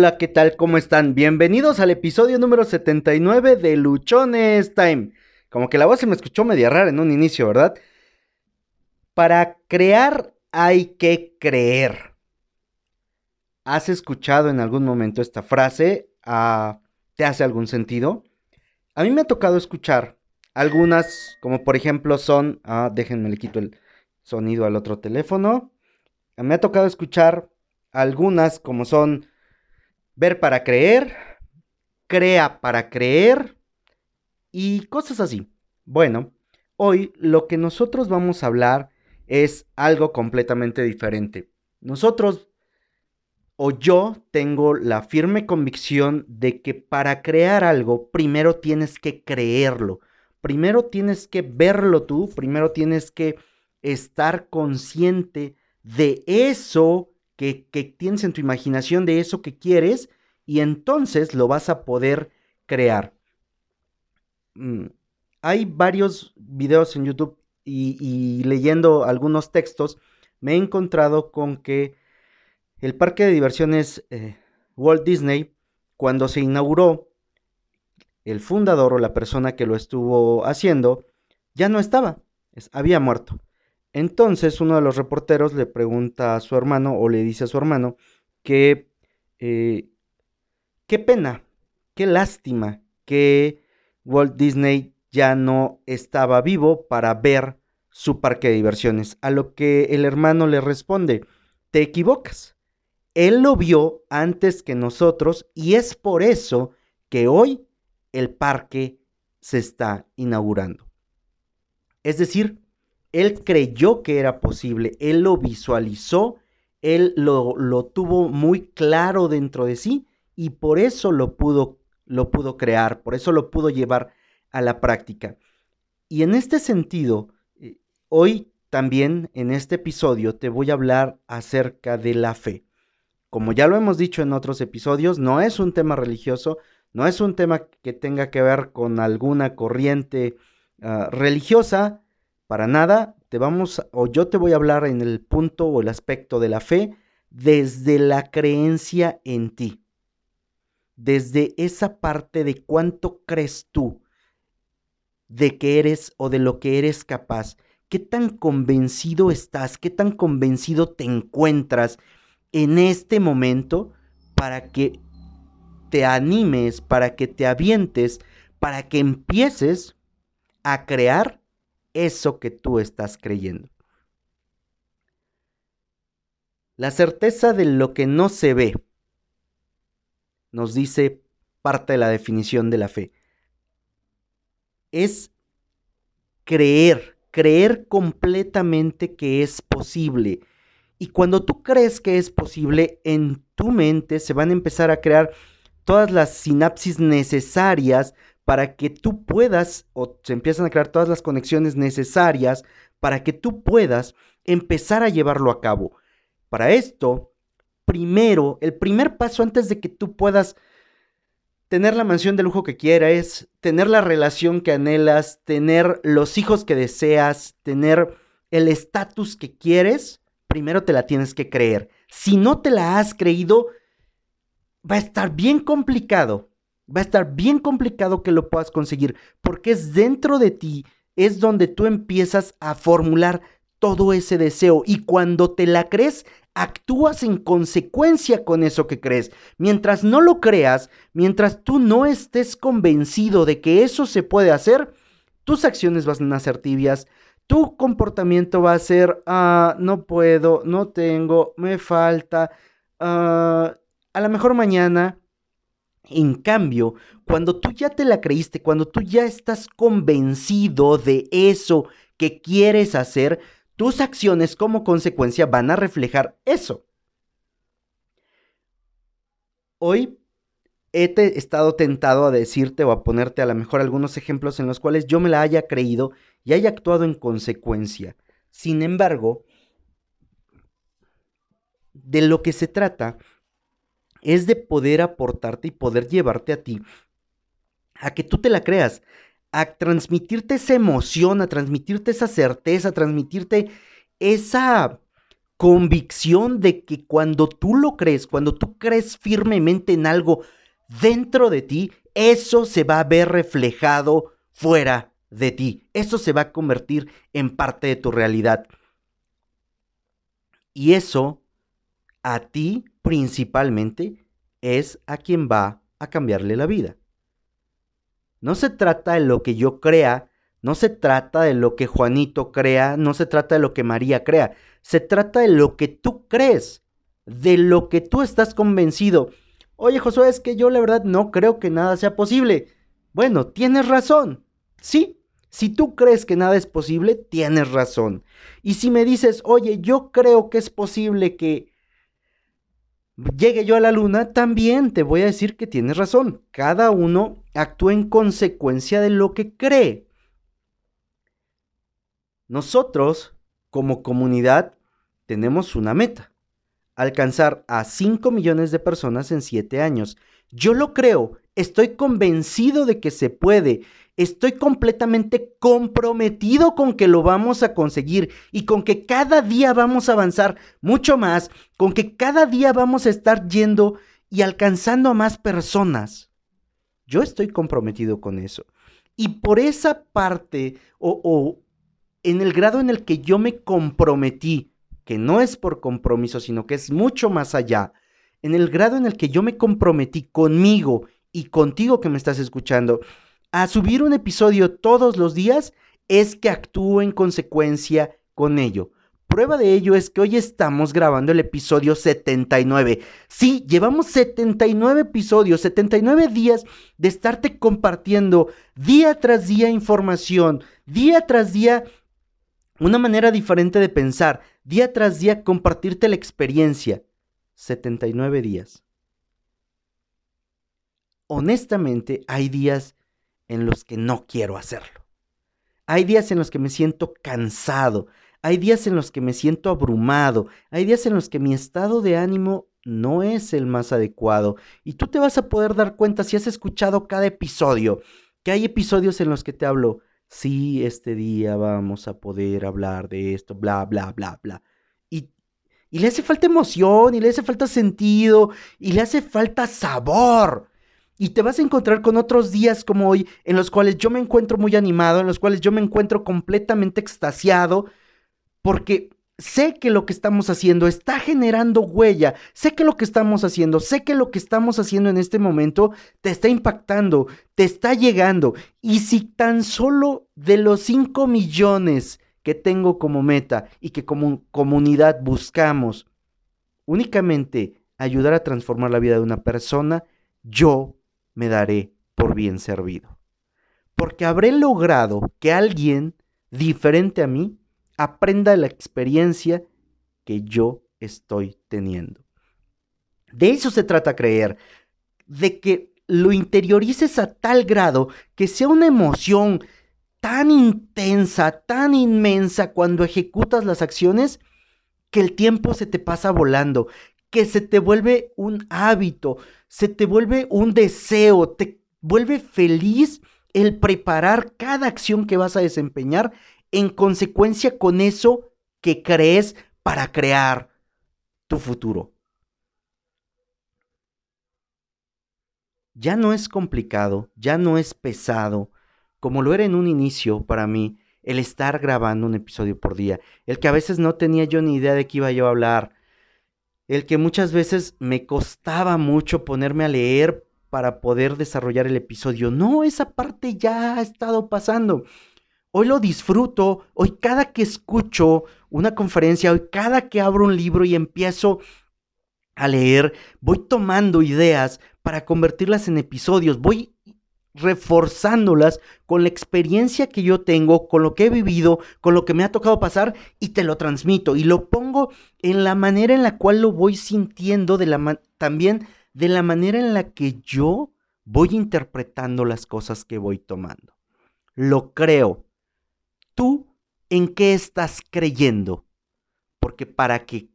hola, ¿qué tal? ¿Cómo están? Bienvenidos al episodio número 79 de Luchones Time. Como que la voz se me escuchó media rara en un inicio, ¿verdad? Para crear hay que creer. ¿Has escuchado en algún momento esta frase? Ah, ¿Te hace algún sentido? A mí me ha tocado escuchar algunas, como por ejemplo son, ah, déjenme le quito el sonido al otro teléfono. Me ha tocado escuchar algunas como son ver para creer, crea para creer y cosas así. Bueno, hoy lo que nosotros vamos a hablar es algo completamente diferente. Nosotros o yo tengo la firme convicción de que para crear algo primero tienes que creerlo. Primero tienes que verlo tú, primero tienes que estar consciente de eso que, tienes en tu imaginación de eso que quieres y entonces lo vas a poder crear. Mm, hay varios videos en YouTube y, leyendo algunos textos me he encontrado con que el parque de diversiones eh, Walt Disney, cuando se inauguró, el fundador o la persona que lo estuvo haciendo ya no estaba, había muerto. Entonces uno de los reporteros le pregunta a su hermano o le dice a su hermano que eh, qué pena, qué lástima que Walt Disney ya no estaba vivo para ver su parque de diversiones. A lo que el hermano le responde, te equivocas. Él lo vio antes que nosotros y es por eso que hoy el parque se está inaugurando. Es decir, él creyó que era posible, él lo visualizó, él lo, lo tuvo muy claro dentro de sí y por eso lo pudo, lo pudo crear, por eso lo pudo llevar a la práctica. Y en este sentido, eh, hoy también en este episodio te voy a hablar acerca de la fe. Como ya lo hemos dicho en otros episodios, no es un tema religioso, no es un tema que tenga que ver con alguna corriente ah, religiosa, para nada, te vamos, o yo te voy a hablar en el punto o el aspecto de la fe desde la creencia en ti. Desde esa parte de cuánto crees tú de que eres o de lo que eres capaz. ¿Qué tan convencido estás? ¿Qué tan convencido te encuentras en este momento para que te animes, para que te avientes, para que empieces a crear eso que tú estás creyendo. La certeza de lo que no se ve nos dice parte de la definición de la fe. Es creer, creer completamente que es posible. Y cuando tú crees que es posible, en tu mente se van a empezar a crear todas las sinapsis necesarias para que tú puedas, o se empiezan a crear todas las conexiones necesarias para que tú puedas empezar a llevarlo a cabo. Para esto, primero, el primer paso antes de que tú puedas tener la mansión de lujo que quieras, tener la relación que anhelas, tener los hijos que deseas, tener el estatus que quieres, primero te la tienes que creer. Si no te la has creído, va a estar bien complicado va a estar bien complicado que lo puedas conseguir, porque es dentro de ti, es donde tú empiezas a formular todo ese deseo y cuando te la crees, actúas en consecuencia con eso que crees. Mientras no lo creas, mientras tú no estés convencido de que eso se puede hacer, tus acciones van a ser tibias, tu comportamiento va a ser, ah, no puedo, no tengo, me falta, ah, a lo mejor mañana, en cambio, cuando tú ya te la creíste, cuando tú ya estás convencido de eso que quieres hacer, tus acciones como consecuencia van a reflejar eso. Hoy he estado tentado a decirte o a ponerte a lo mejor algunos ejemplos en los cuales yo me la haya creído y haya actuado en consecuencia. Sin embargo, de lo que se trata es de poder aportarte y poder llevarte a ti a que tú te la creas, a transmitirte esa emoción, a transmitirte esa certeza, a transmitirte esa convicción de que cuando tú lo crees, cuando tú crees firmemente en algo dentro de ti, eso se va a ver reflejado fuera de ti. Eso se va a convertir en parte de tu realidad. Y eso a ti principalmente es a quien va a cambiarle la vida. No se trata de lo que yo crea, no se trata de lo que Juanito crea, no se trata de lo que María crea, se trata de lo que tú crees, de lo que tú estás convencido. Oye Josué, es que yo la verdad no creo que nada sea posible. Bueno, tienes razón. Sí, si tú crees que nada es posible, tienes razón. Y si me dices, oye, yo creo que es posible que llegue yo a la luna, también te voy a decir que tienes razón. Cada uno actúa en consecuencia de lo que cree. Nosotros, como comunidad, tenemos una meta. Alcanzar a 5 millones de personas en 7 años. Yo lo creo, estoy convencido de que se puede estoy completamente comprometido con que lo vamos a conseguir y con que cada día vamos a avanzar mucho más, con que cada día vamos a estar yendo y alcanzando a más personas. Yo estoy comprometido con eso. Y por esa parte, o, o en el grado en el que yo me comprometí, que no es por compromiso, sino que es mucho más allá, en el grado en el que yo me comprometí conmigo y contigo que me estás escuchando, a subir un episodio todos los días es que actúo en consecuencia con ello. Prueba de ello es que hoy estamos grabando el episodio 79. Sí, llevamos 79 episodios, 79 días de estarte compartiendo día tras día información, día tras día una manera diferente de pensar, día tras día compartirte la experiencia. 79 días. Honestamente, hay días en los que no quiero hacerlo. Hay días en los que me siento cansado, hay días en los que me siento abrumado, hay días en los que mi estado de ánimo no es el más adecuado. Y tú te vas a poder dar cuenta si has escuchado cada episodio, que hay episodios en los que te hablo, sí, este día vamos a poder hablar de esto, bla, bla, bla, bla. Y, y le hace falta emoción, y le hace falta sentido, y le hace falta sabor. Y te vas a encontrar con otros días como hoy en los cuales yo me encuentro muy animado, en los cuales yo me encuentro completamente extasiado, porque sé que lo que estamos haciendo está generando huella, sé que lo que estamos haciendo, sé que lo que estamos haciendo en este momento te está impactando, te está llegando. Y si tan solo de los 5 millones que tengo como meta y que como comunidad buscamos únicamente ayudar a transformar la vida de una persona, yo me daré por bien servido. Porque habré logrado que alguien diferente a mí aprenda la experiencia que yo estoy teniendo. De eso se trata creer, de que lo interiorices a tal grado que sea una emoción tan intensa, tan inmensa cuando ejecutas las acciones, que el tiempo se te pasa volando, que se te vuelve un hábito, se te vuelve un deseo, te vuelve feliz el preparar cada acción que vas a desempeñar en consecuencia con eso que crees para crear tu futuro. Ya no es complicado, ya no es pesado, como lo era en un inicio para mí, el estar grabando un episodio por día, el que a veces no tenía yo ni idea de qué iba yo a hablar, el que muchas veces me costaba mucho ponerme a leer para poder desarrollar el episodio. No, esa parte ya ha estado pasando. Hoy lo disfruto, hoy cada que escucho una conferencia, hoy cada que abro un libro y empiezo a leer, voy tomando ideas para convertirlas en episodios, voy reforzándolas con la experiencia que yo tengo, con lo que he vivido, con lo que me ha tocado pasar y te lo transmito y lo pongo en la manera en la cual lo voy sintiendo, de la también de la manera en la que yo voy interpretando las cosas que voy tomando. Lo creo. ¿Tú en qué estás creyendo? Porque para que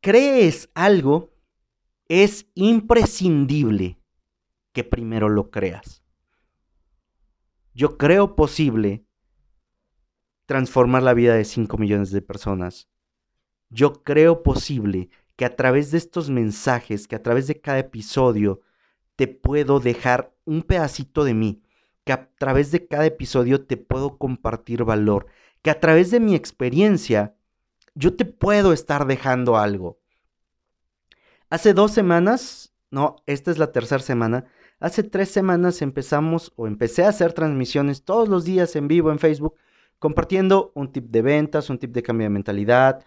crees algo, es imprescindible que primero lo creas. Yo creo posible transformar la vida de 5 millones de personas yo creo posible que a través de estos mensajes, que a través de cada episodio, te puedo dejar un pedacito de mí, que a través de cada episodio te puedo compartir valor, que a través de mi experiencia yo te puedo estar dejando algo. Hace dos semanas, no, esta es la tercera semana, hace tres semanas empezamos o empecé a hacer transmisiones todos los días en vivo en Facebook, compartiendo un tip de ventas, un tip de cambio de mentalidad,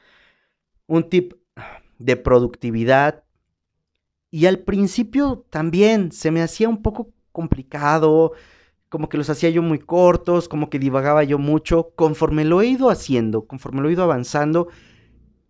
un tip de productividad. Y al principio también se me hacía un poco complicado, como que los hacía yo muy cortos, como que divagaba yo mucho. Conforme lo he ido haciendo, conforme lo he ido avanzando,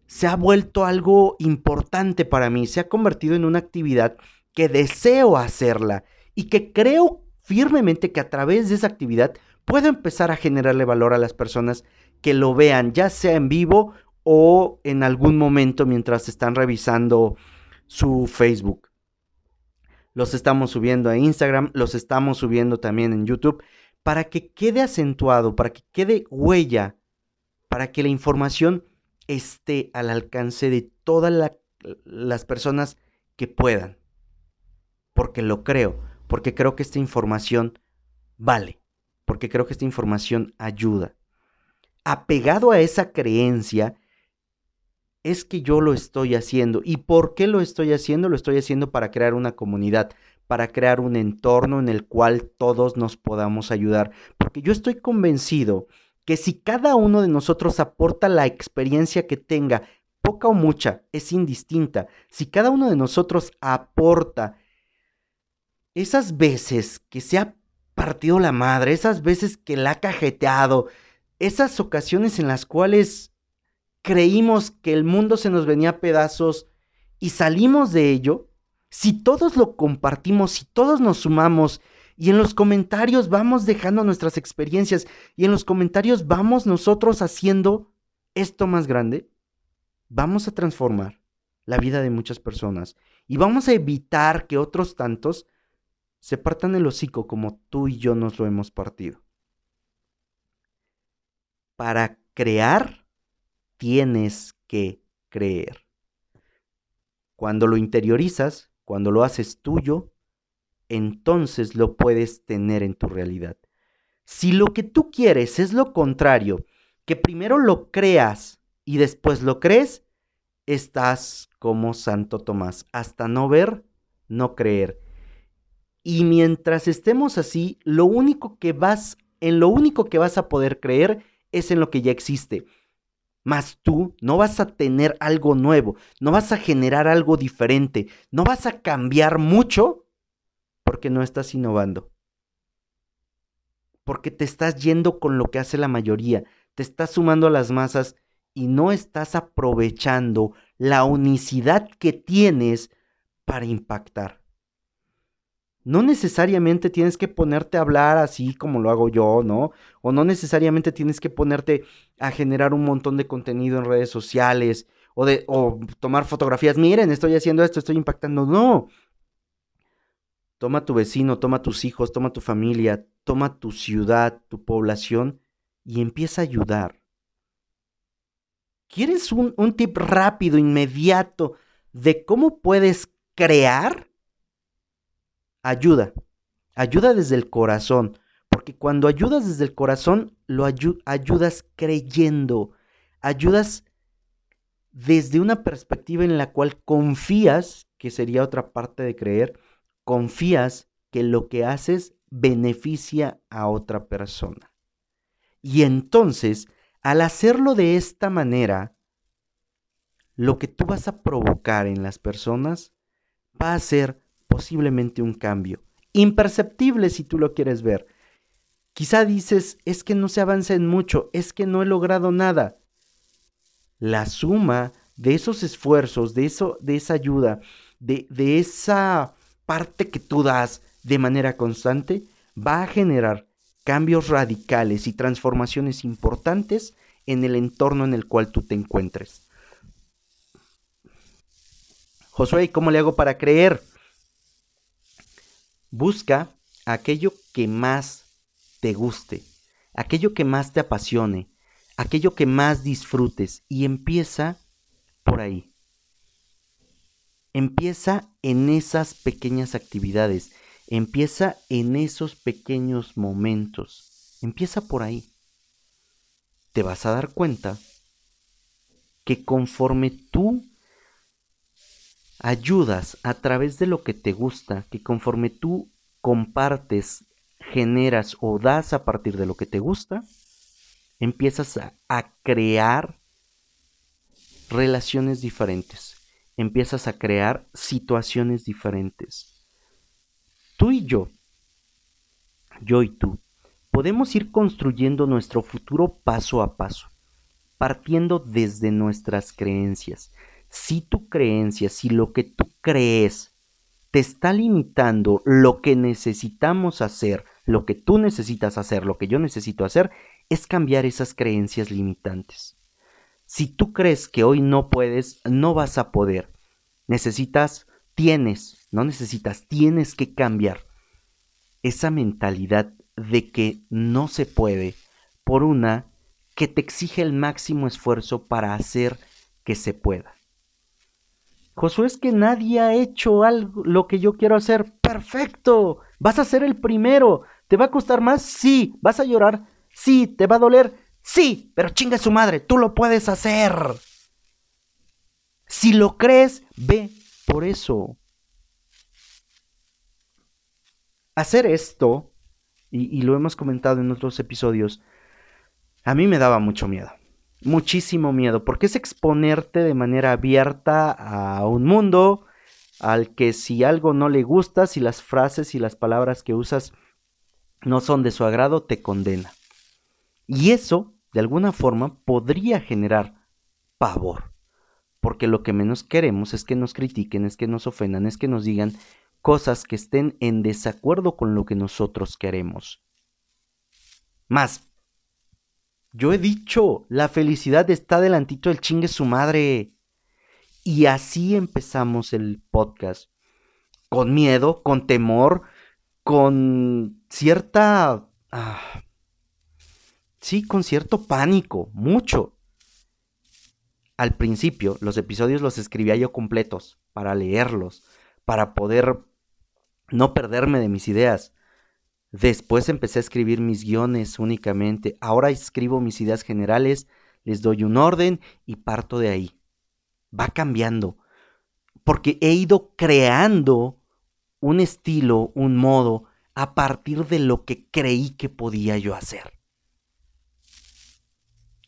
se ha vuelto algo importante para mí, se ha convertido en una actividad que deseo hacerla y que creo firmemente que a través de esa actividad puedo empezar a generarle valor a las personas que lo vean, ya sea en vivo o en algún momento mientras están revisando su Facebook. Los estamos subiendo a Instagram, los estamos subiendo también en YouTube, para que quede acentuado, para que quede huella, para que la información esté al alcance de todas las personas que puedan. Porque lo creo, porque creo que esta información vale, porque creo que esta información ayuda. Apegado a esa creencia, es que yo lo estoy haciendo. ¿Y por qué lo estoy haciendo? Lo estoy haciendo para crear una comunidad, para crear un entorno en el cual todos nos podamos ayudar. Porque yo estoy convencido que si cada uno de nosotros aporta la experiencia que tenga, poca o mucha, es indistinta. Si cada uno de nosotros aporta esas veces que se ha partido la madre, esas veces que la ha cajeteado, esas ocasiones en las cuales creímos que el mundo se nos venía a pedazos y salimos de ello, si todos lo compartimos, si todos nos sumamos y en los comentarios vamos dejando nuestras experiencias y en los comentarios vamos nosotros haciendo esto más grande, vamos a transformar la vida de muchas personas y vamos a evitar que otros tantos se partan el hocico como tú y yo nos lo hemos partido. Para crear tienes que creer. Cuando lo interiorizas, cuando lo haces tuyo, entonces lo puedes tener en tu realidad. Si lo que tú quieres es lo contrario, que primero lo creas y después lo crees, estás como Santo Tomás, hasta no ver, no creer. Y mientras estemos así, lo único que vas, en lo único que vas a poder creer es en lo que ya existe. Mas tú no vas a tener algo nuevo, no vas a generar algo diferente, no vas a cambiar mucho porque no estás innovando. Porque te estás yendo con lo que hace la mayoría, te estás sumando a las masas y no estás aprovechando la unicidad que tienes para impactar no necesariamente tienes que ponerte a hablar así como lo hago yo, ¿no? O no necesariamente tienes que ponerte a generar un montón de contenido en redes sociales o, de, o tomar fotografías. Miren, estoy haciendo esto, estoy impactando. No. Toma tu vecino, toma tus hijos, toma tu familia, toma tu ciudad, tu población y empieza a ayudar. ¿Quieres un, un tip rápido, inmediato de cómo puedes crear? Ayuda. Ayuda desde el corazón. Porque cuando ayudas desde el corazón, lo ayudas creyendo. Ayudas desde una perspectiva en la cual confías, que sería otra parte de creer, confías que lo que haces beneficia a otra persona. Y entonces, al hacerlo de esta manera, lo que tú vas a provocar en las personas va a ser posiblemente un cambio. Imperceptible si tú lo quieres ver. Quizá dices, es que no se avanza en mucho, es que no he logrado nada. La suma de esos esfuerzos, de, eso, de esa ayuda, de, de esa parte que tú das de manera constante, va a generar cambios radicales y transformaciones importantes en el entorno en el cual tú te encuentres. Josué, ¿cómo le hago para creer? Busca aquello que más te guste, aquello que más te apasione, aquello que más disfrutes y empieza por ahí. Empieza en esas pequeñas actividades, empieza en esos pequeños momentos, empieza por ahí. Te vas a dar cuenta que conforme tú ayudas a través de lo que te gusta, que conforme tú compartes, generas o das a partir de lo que te gusta, empiezas a, crear relaciones diferentes, empiezas a crear situaciones diferentes. Tú y yo, yo y tú, podemos ir construyendo nuestro futuro paso a paso, partiendo desde nuestras creencias. Si tu creencia, si lo que tú crees te está limitando lo que necesitamos hacer, lo que tú necesitas hacer, lo que yo necesito hacer, es cambiar esas creencias limitantes. Si tú crees que hoy no puedes, no vas a poder. Necesitas, tienes, no necesitas, tienes que cambiar esa mentalidad de que no se puede por una que te exige el máximo esfuerzo para hacer que se pueda. Josué, es que nadie ha hecho algo, lo que yo quiero hacer. Perfecto. Vas a ser el primero. ¿Te va a costar más? Sí. ¿Vas a llorar? Sí, ¿te va a doler? Sí, pero chinga su madre, tú lo puedes hacer. Si lo crees, ve por eso. Hacer esto, y, lo hemos comentado en otros episodios, a mí me daba mucho miedo. Muchísimo miedo, porque es exponerte de manera abierta a un mundo al que si algo no le gusta, si las frases y las palabras que usas no son de su agrado, te condena. Y eso, de alguna forma, podría generar pavor. Porque lo que menos queremos es que nos critiquen, es que nos ofendan, es que nos digan cosas que estén en desacuerdo con lo que nosotros queremos. Más, yo he dicho, la felicidad está delantito del chingue su madre. Y así empezamos el podcast. Con miedo, con temor, con cierta... Ah, Sí, con cierto pánico, mucho. Al principio, los episodios los escribía yo completos, para leerlos, para poder no perderme de mis ideas. Después empecé a escribir mis guiones únicamente. Ahora escribo mis ideas generales, les doy un orden y parto de ahí. Va cambiando. Porque he ido creando un estilo, un modo, a partir de lo que creí que podía yo hacer.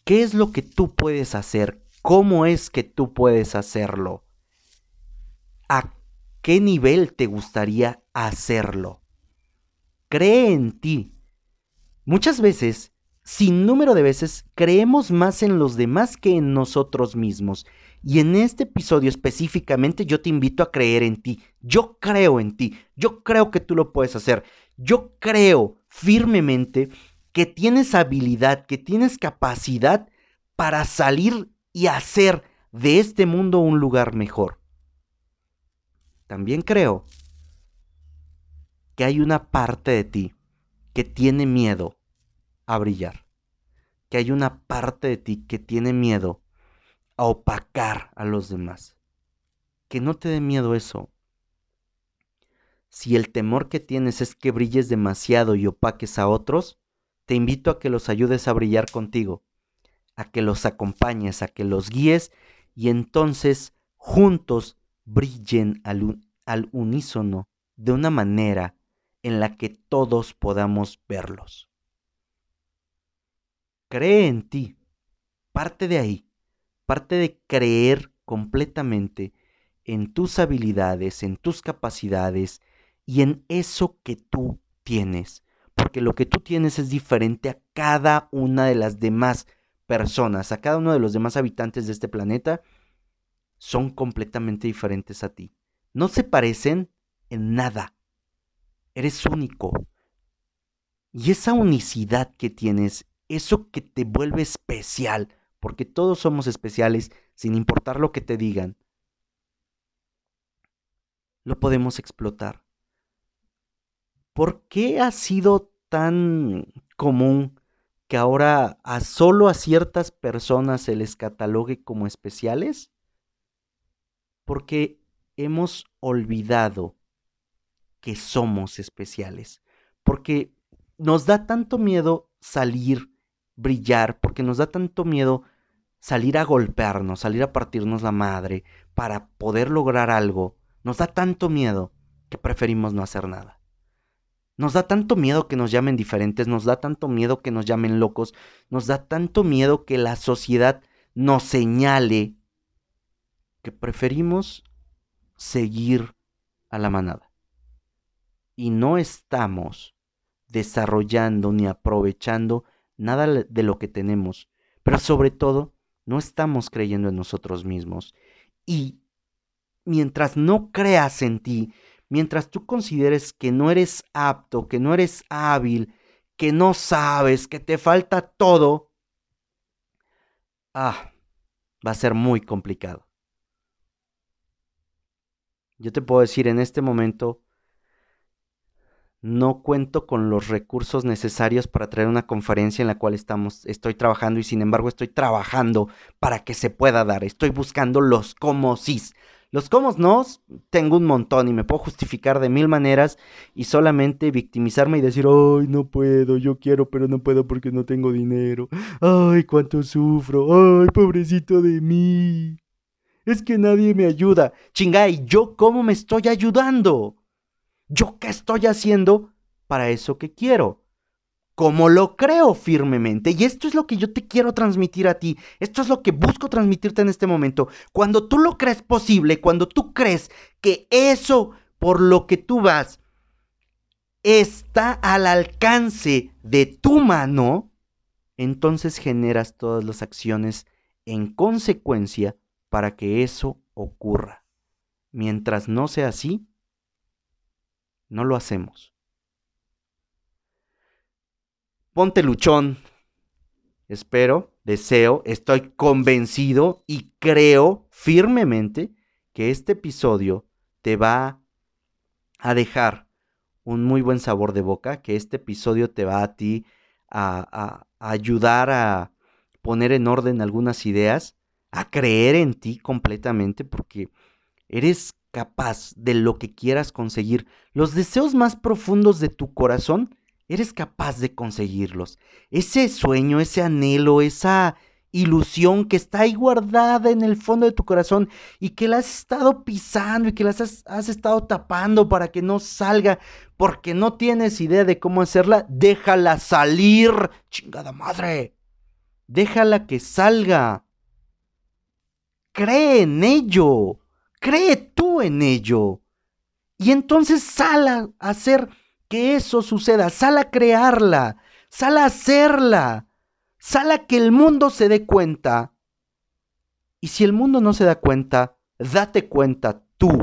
¿Qué es lo que tú puedes hacer? ¿Cómo es que tú puedes hacerlo? ¿A qué nivel te gustaría hacerlo? Cree en ti. Muchas veces, sin número de veces, creemos más en los demás que en nosotros mismos. Y en este episodio específicamente yo te invito a creer en ti. Yo creo en ti. Yo creo que tú lo puedes hacer. Yo creo firmemente que tienes habilidad, que tienes capacidad para salir y hacer de este mundo un lugar mejor. También creo que hay una parte de ti que tiene miedo a brillar. Que hay una parte de ti que tiene miedo a opacar a los demás. Que no te dé miedo eso. Si el temor que tienes es que brilles demasiado y opaques a otros, te invito a que los ayudes a brillar contigo, a que los acompañes, a que los guíes y entonces juntos brillen al, al unísono de una manera en la que todos podamos verlos. Cree en ti, parte de ahí, parte de creer completamente en tus habilidades, en tus capacidades y en eso que tú tienes porque lo que tú tienes es diferente a cada una de las demás personas, a cada uno de los demás habitantes de este planeta, son completamente diferentes a ti. No se parecen en nada. Eres único. Y esa unicidad que tienes, eso que te vuelve especial, porque todos somos especiales sin importar lo que te digan, lo podemos explotar. ¿Por qué ha sido tan común que ahora a solo a ciertas personas se les catalogue como especiales? Porque hemos olvidado que somos especiales. Porque nos da tanto miedo salir, brillar, porque nos da tanto miedo salir a golpearnos, salir a partirnos la madre para poder lograr algo. Nos da tanto miedo que preferimos no hacer nada. Nos da tanto miedo que nos llamen diferentes, nos da tanto miedo que nos llamen locos, nos da tanto miedo que la sociedad nos señale que preferimos seguir a la manada. Y no estamos desarrollando ni aprovechando nada de lo que tenemos, pero sobre todo no estamos creyendo en nosotros mismos. Y mientras no creas en ti, mientras tú consideres que no eres apto, que no eres hábil, que no sabes, que te falta todo, ah, va a ser muy complicado. Yo te puedo decir en este momento, no cuento con los recursos necesarios para traer una conferencia en la cual estamos, estoy trabajando y sin embargo estoy trabajando para que se pueda dar. Estoy buscando los cómo sí. Los cómo no, tengo un montón y me puedo justificar de mil maneras y solamente victimizarme y decir, ay, no puedo, yo quiero, pero no puedo porque no tengo dinero. Ay, cuánto sufro. Ay, pobrecito de mí. Es que nadie me ayuda. Chingay, ¿yo cómo me estoy ayudando? ¿Yo qué estoy haciendo para eso que quiero? Como lo creo firmemente. Y esto es lo que yo te quiero transmitir a ti. Esto es lo que busco transmitirte en este momento. Cuando tú lo crees posible, cuando tú crees que eso por lo que tú vas está al alcance de tu mano, entonces generas todas las acciones en consecuencia para que eso ocurra. Mientras no sea así, no lo hacemos. Ponte luchón. Espero, deseo, estoy convencido y creo firmemente que este episodio te va a dejar un muy buen sabor de boca, que este episodio te va a ti a, a ayudar a poner en orden algunas ideas, a creer en ti completamente, porque eres capaz de lo que quieras conseguir, los deseos más profundos de tu corazón, eres capaz de conseguirlos. Ese sueño, ese anhelo, esa ilusión que está ahí guardada en el fondo de tu corazón y que la has estado pisando y que la has, has, estado tapando para que no salga porque no tienes idea de cómo hacerla, déjala salir, chingada madre. Déjala que salga. Cree en ello. Cree tú en ello. Y entonces sal a hacer que eso suceda, sal a crearla, sal a hacerla, sal a que el mundo se dé cuenta. Y si el mundo no se da cuenta, date cuenta tú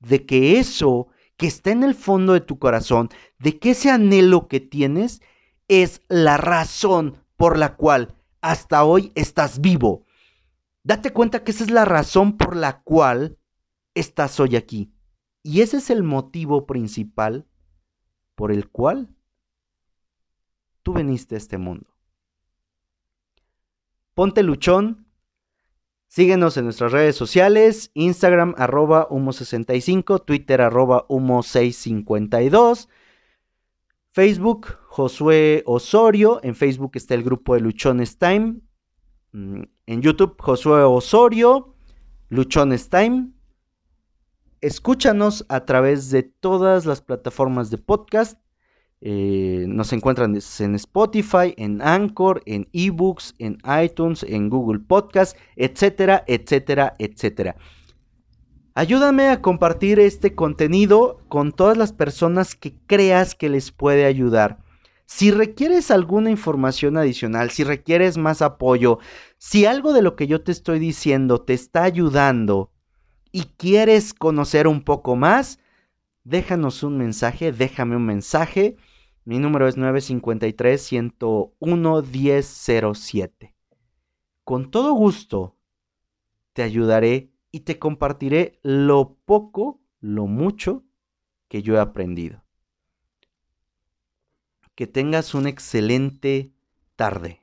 de que eso que está en el fondo de tu corazón, de que ese anhelo que tienes es la razón por la cual hasta hoy estás vivo. Date cuenta que esa es la razón por la cual estás hoy aquí. Y ese es el motivo principal por el cual tú veniste a este mundo. Ponte luchón. Síguenos en nuestras redes sociales, Instagram arroba humo65, Twitter arroba humo652, Facebook Josué Osorio, en Facebook está el grupo de Luchones Time, mm, en YouTube Josué Osorio, Luchones Time, escúchanos a través de todas las plataformas de podcast. Eh, nos encuentran en Spotify, en Anchor, en eBooks, en iTunes, en Google Podcast, etcétera, etcétera, etcétera. Ayúdame a compartir este contenido con todas las personas que creas que les puede ayudar. Si requieres alguna información adicional, si requieres más apoyo, si algo de lo que yo te estoy diciendo te está ayudando, y quieres conocer un poco más, déjanos un mensaje, déjame un mensaje. Mi número es 953-101-1007. Con todo gusto te ayudaré y te compartiré lo poco, lo mucho que yo he aprendido. Que tengas una excelente tarde.